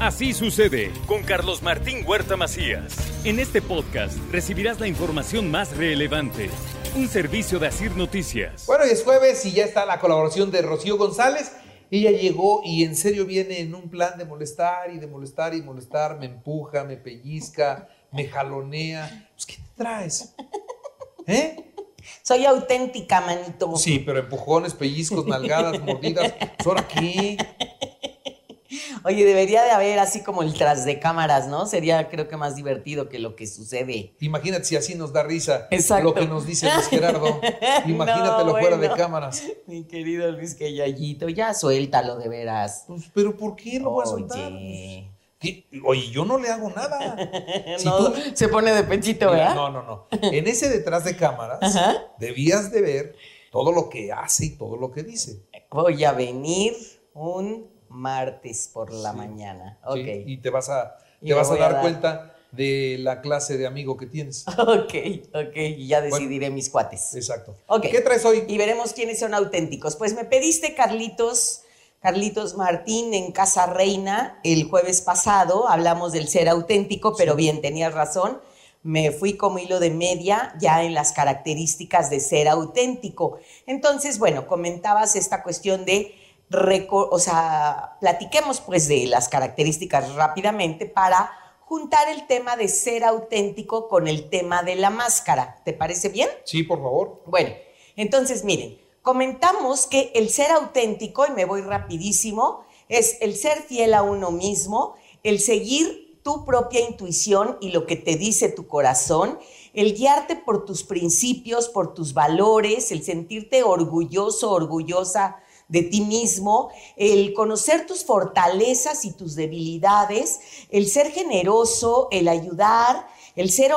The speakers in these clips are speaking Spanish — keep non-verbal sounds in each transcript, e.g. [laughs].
Así sucede con Carlos Martín Huerta Macías. En este podcast recibirás la información más relevante. Un servicio de Asir Noticias. Bueno, y es jueves y ya está la colaboración de Rocío González. Ella llegó y en serio viene en un plan de molestar y de molestar y molestar. Me empuja, me pellizca, me jalonea. Pues, ¿qué te traes? ¿Eh? Soy auténtica, manito. Sí, pero empujones, pellizcos, nalgadas, mordidas. ¿Pues ¿Ahora qué? Oye, debería de haber así como el tras de cámaras, ¿no? Sería creo que más divertido que lo que sucede. Imagínate si así nos da risa Exacto. lo que nos dice Luis Gerardo. [laughs] Imagínatelo No, fuera de cámaras. Mi querido Luis Queyayito, ya suéltalo de veras. Pues, pero ¿por qué lo voy a soltar? Oye. ¿Qué? Oye, yo no le hago nada. [laughs] Si no, tú- se pone de pechito, ¿verdad? no, no, no. En ese detrás de cámaras Ajá. debías de ver todo lo que hace y todo lo que dice. Voy a venir un martes por la Sí. mañana. ¿sí? Y te vas a, te vas a dar, cuenta de la clase de amigo que tienes. [laughs] Ok, ok. Y ya decidiré mis cuates. Exacto. Ok. ¿Qué traes hoy? y veremos quiénes son auténticos. Pues me pediste, Carlitos, Carlitos Martín en Casa Reina el jueves pasado. Hablamos del ser auténtico, pero bien, tenías razón. Me fui como hilo de media ya en las características de ser auténtico. Entonces, bueno, comentabas esta cuestión de, o sea, platiquemos pues de las características rápidamente para juntar el tema de ser auténtico con el tema de la máscara. ¿Te parece bien? Sí, por favor. Bueno, entonces miren, comentamos que el ser auténtico, y me voy rapidísimo, es el ser fiel a uno mismo, el seguir tu propia intuición y lo que te dice tu corazón, el guiarte por tus principios, por tus valores, el sentirte orgulloso, orgullosa de ti mismo, el conocer tus fortalezas y tus debilidades, el ser generoso, el ayudar, el ser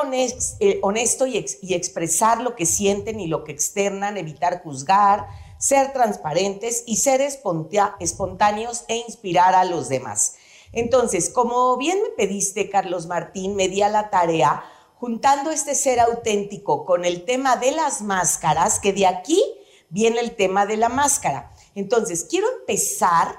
eh, honesto y, y expresar lo que sienten y lo que externan, evitar juzgar, ser transparentes y ser espontáneos e inspirar a los demás. Entonces, como bien me pediste, Carlos Martín, me di a la tarea juntando este ser auténtico con el tema de las máscaras, que de aquí viene el tema de la máscara. Entonces, quiero empezar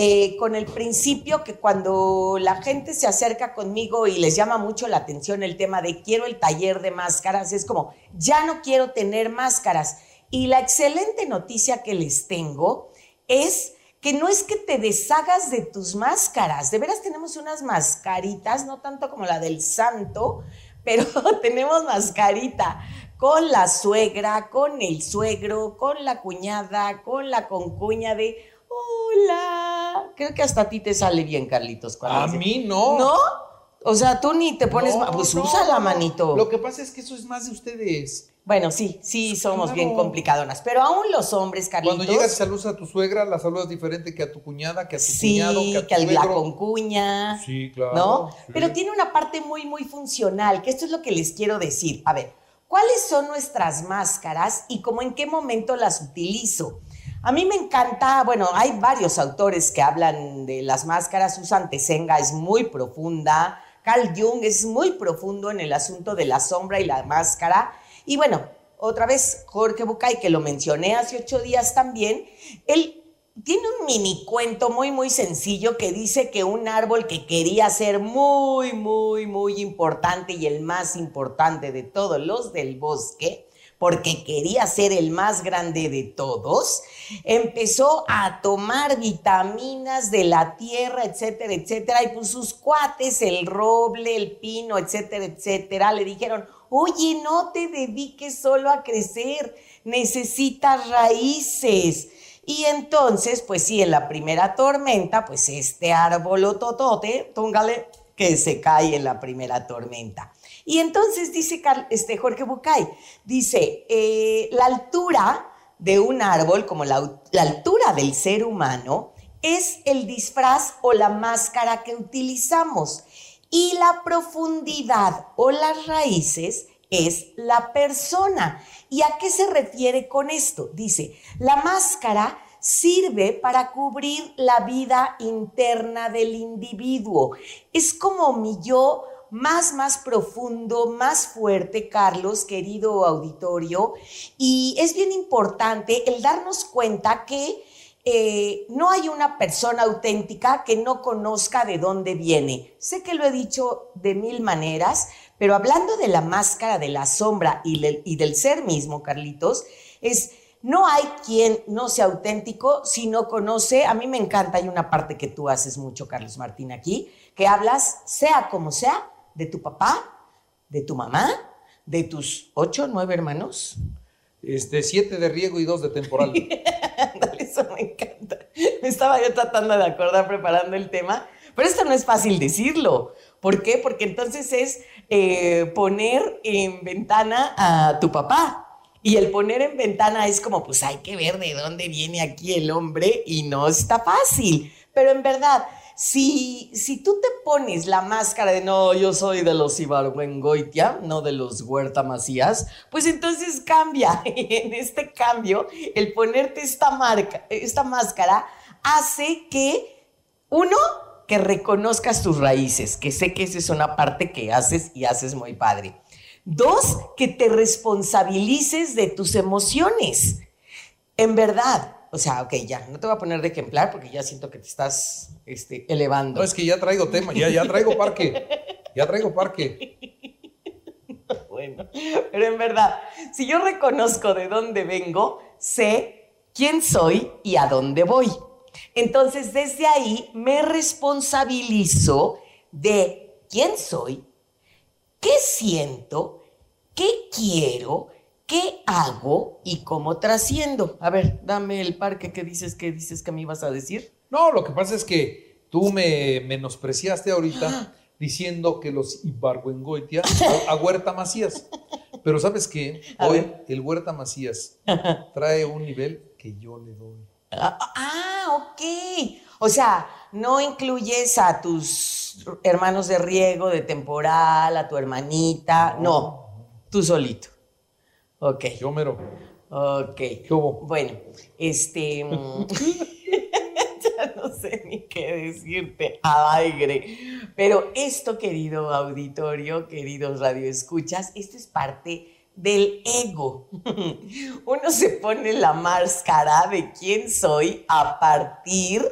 eh, con el principio que cuando la gente se acerca conmigo y les llama mucho la atención el tema de quiero el taller de máscaras, es como, ya no quiero tener máscaras. Y la excelente noticia que les tengo es que no es que te deshagas de tus máscaras, de veras tenemos unas mascaritas, no tanto como la del santo, pero [laughs] tenemos mascarita con la suegra, con el suegro, con la cuñada, con la concuña de hola. Creo que hasta a ti te sale bien, Carlitos. cuando A mí no. ¿No? O sea, tú ni te pones, No, pues no, usa la manito. Lo que pasa es que eso es más de ustedes. Bueno, sí, sí, somos Claro. bien complicadonas, pero aún los hombres, Carlitos. Cuando llegas y saludas a tu suegra, la saludas diferente que a tu cuñada, que a tu Sí, cuñado, que a tu que a la concuña. Sí, claro. ¿no? sí. Pero tiene una parte muy, muy funcional, que esto es lo que les quiero decir. A ver, ¿cuáles son nuestras máscaras y cómo en qué momento las utilizo? A mí me encanta, bueno, hay varios autores que hablan de las máscaras. Susan Tesenga es muy profunda, Carl Jung es muy profundo en el asunto de la sombra y la máscara. Y bueno, otra vez Jorge Bucay, que lo mencioné hace ocho días también, él tiene un mini cuento muy, muy sencillo que dice que un árbol que quería ser muy, muy, muy importante y el más importante de todos los del bosque, porque quería ser el más grande de todos, empezó a tomar vitaminas de la tierra, etcétera, etcétera, y pues sus cuates, el roble, el pino, etcétera, etcétera, le dijeron, oye, no te dediques solo a crecer, necesitas raíces. Y entonces, pues sí, en la primera tormenta, pues este árbol totote, túngale, que se cae en la primera tormenta. Y entonces dice este Jorge Bucay, dice, eh, la altura de un árbol, como la, la altura del ser humano, es el disfraz o la máscara que utilizamos. Y la profundidad o las raíces es la persona. ¿Y a qué se refiere con esto? Dice, la máscara sirve para cubrir la vida interna del individuo. Es como mi yo más, más profundo, más fuerte, Carlos, querido auditorio. Y es bien importante el darnos cuenta que eh, no hay una persona auténtica que no conozca de dónde viene. Sé que lo he dicho de mil maneras, pero hablando de la máscara, de la sombra y, y del ser mismo, Carlitos, es no hay quien no sea auténtico si no conoce. A mí me encanta, hay una parte que tú haces mucho, Carlos Martín, aquí, que hablas, sea como sea, de tu papá, de tu mamá, de tus ocho, nueve hermanos. Este, siete de riego y dos de temporal. [laughs] Me encanta. Me estaba yo tratando de acordar preparando el tema, pero esto no es fácil decirlo. ¿Por qué? Porque entonces es eh, poner en ventana a tu papá. Y el poner en ventana es como, pues hay que ver de dónde viene aquí el hombre y no está fácil. Pero en verdad, si, si tú te pones la máscara de no, yo soy de los Ibargüengoitia, no de los Huerta Macías, pues entonces cambia. [laughs] en este cambio, el ponerte esta, marca, esta máscara hace que, uno, que reconozcas tus raíces, que sé que esa es una parte que haces y haces muy padre. Dos, que te responsabilices de tus emociones. En verdad, o sea, ok, ya, no te voy a poner de ejemplar porque ya siento que te estás este, elevando. No, es que ya traigo tema, ya, ya traigo parque, ya traigo parque. bueno, pero en verdad, si yo reconozco de dónde vengo, sé quién soy y a dónde voy. Entonces, desde ahí me responsabilizo de quién soy, qué siento qué quiero, qué hago y cómo trasciendo. A ver, dame el parque que dices que dices que me ibas a decir. No, lo que pasa es que tú me menospreciaste ahorita diciendo que los Ibargüengoitia a, a Huerta Macías. Pero sabes que hoy el Huerta Macías trae un nivel que yo le doy. Ah, ah, ok. O sea, no incluyes a tus hermanos de riego, de temporal, a tu hermanita, no. Tú solito. Ok. Yo mero. Ok. ¿Qué hubo? Bueno, este. Mm, [laughs] ya no sé ni qué decirte aire. Pero esto, querido auditorio, queridos radioescuchas, esto es parte del ego. [laughs] Uno se pone la máscara de quién soy a partir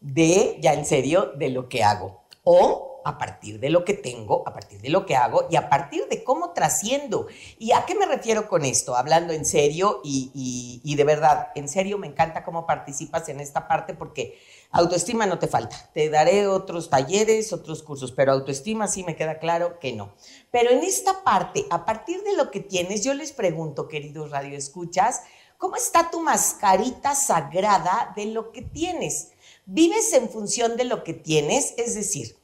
de, ya en serio, de lo que hago. O a partir de lo que tengo, a partir de lo que hago y a partir de cómo trasciendo. ¿Y a qué me refiero con esto? Hablando en serio y, y, de verdad, en serio me encanta cómo participas en esta parte porque autoestima no te falta. Te daré otros talleres, otros cursos, pero autoestima sí me queda claro que no. Pero en esta parte, a partir de lo que tienes, yo les pregunto, queridos radioescuchas, ¿cómo está tu mascarita sagrada de lo que tienes? ¿Vives en función de lo que tienes? Es decir,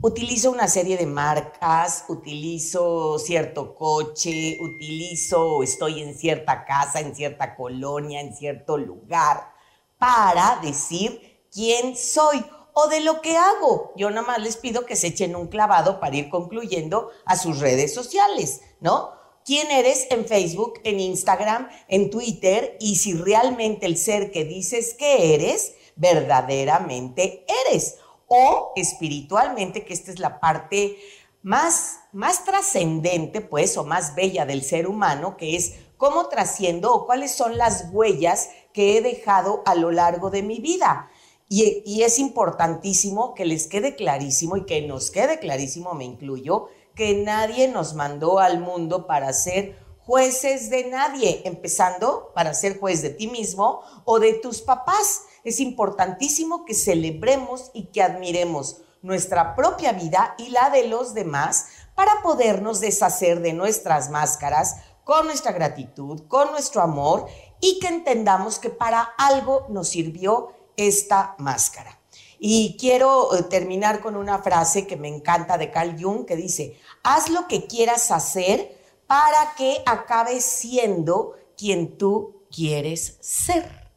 utilizo una serie de marcas, utilizo cierto coche, utilizo, estoy en cierta casa, en cierta colonia, en cierto lugar, para decir quién soy o de lo que hago. Yo nada más les pido que se echen un clavado para ir concluyendo a sus redes sociales, ¿no? ¿Quién eres en Facebook, en Instagram, en Twitter? Y si realmente el ser que dices que eres, verdaderamente eres o espiritualmente, que esta es la parte más, más trascendente, pues, o más bella del ser humano, que es cómo trasciendo o cuáles son las huellas que he dejado a lo largo de mi vida. Y, y, es importantísimo que les quede clarísimo y que nos quede clarísimo, me incluyo, que nadie nos mandó al mundo para ser jueces de nadie, empezando para ser juez de ti mismo o de tus papás es importantísimo que celebremos y que admiremos nuestra propia vida y la de los demás para podernos deshacer de nuestras máscaras con nuestra gratitud, con nuestro amor y que entendamos que para algo nos sirvió esta máscara. Y quiero eh, terminar con una frase que me encanta de Carl Jung que dice, haz lo que quieras hacer para que acabes siendo quien tú quieres ser.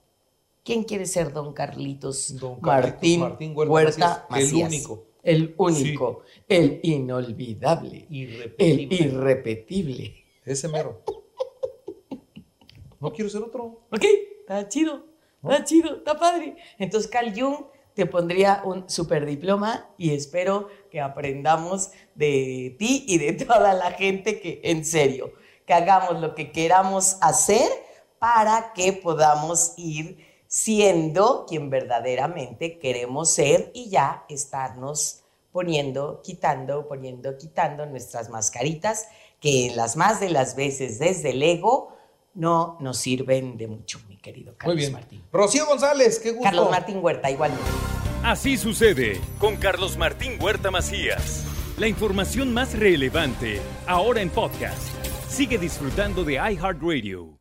¿Quién quiere ser don Carlitos, don Martín, Huerta, Macías, El único. El único, el inolvidable, el irrepetible. Ese mero. No quiero ser otro. Ok, está chido, está chido, está padre. Entonces Carl Jung te pondría un super diploma y espero que aprendamos de ti y de [laughs] toda la gente que en serio, que hagamos lo que queramos hacer para que podamos ir siendo quien verdaderamente queremos ser y ya estarnos poniendo, quitando, poniendo, quitando nuestras mascaritas, que en las más de las veces desde el ego no nos sirven de mucho, mi querido Carlos Muy bien. Martín. Rocío González, qué gusto. Carlos Martín Huerta, igualmente. Así sucede con Carlos Martín Huerta Macías. La información más relevante ahora en podcast. Sigue disfrutando de iHeartRadio.